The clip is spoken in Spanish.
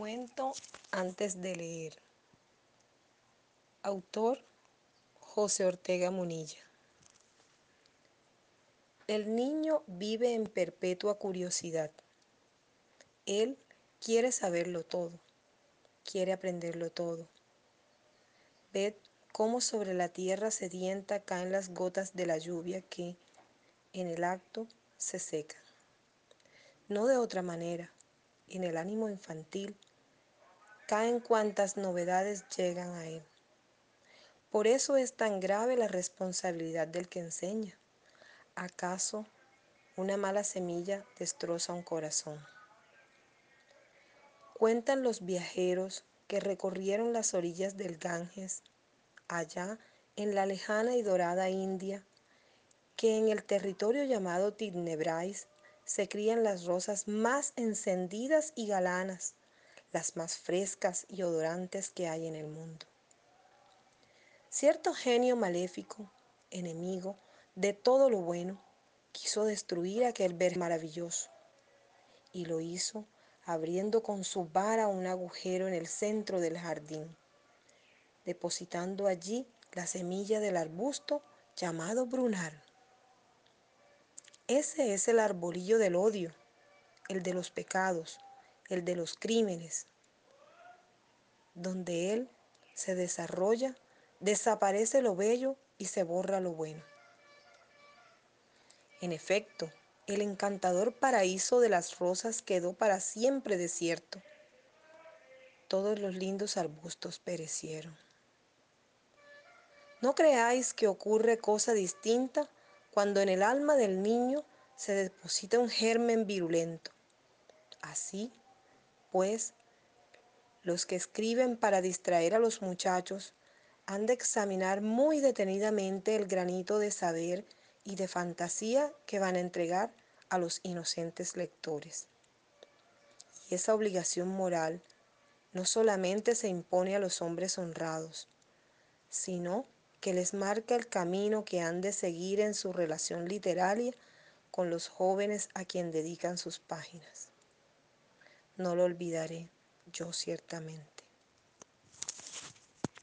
cuento antes de leer. Autor José Ortega Munilla. El niño vive en perpetua curiosidad. Él quiere saberlo todo, quiere aprenderlo todo. Ved cómo sobre la tierra sedienta caen las gotas de la lluvia que, en el acto, se secan. No de otra manera, en el ánimo infantil, caen cuantas novedades llegan a él. Por eso es tan grave la responsabilidad del que enseña. ¿Acaso una mala semilla destroza un corazón? Cuentan los viajeros que recorrieron las orillas del Ganges, allá en la lejana y dorada India, que en el territorio llamado Tidnebrais se crían las rosas más encendidas y galanas, las más frescas y odorantes que hay en el mundo. Cierto genio maléfico, enemigo de todo lo bueno, quiso destruir aquel verde maravilloso, y lo hizo abriendo con su vara un agujero en el centro del jardín, depositando allí la semilla del arbusto llamado brunar. Ese es el arbolillo del odio, el de los pecados, el de los crímenes. Donde él se desarrolla, desaparece lo bello y se borra lo bueno. En efecto, el encantador paraíso de las rosas quedó para siempre desierto. Todos los lindos arbustos perecieron. No creáis que ocurre cosa distinta cuando en el alma del niño se deposita un germen virulento. Así, pues, los que escriben para distraer a los muchachos han de examinar muy detenidamente el granito de saber y de fantasía que van a entregar a los inocentes lectores. Y esa obligación moral no solamente se impone a los hombres honrados, sino que les marca el camino que han de seguir en su relación literaria con los jóvenes a quien dedican sus páginas. No lo olvidaré yo ciertamente.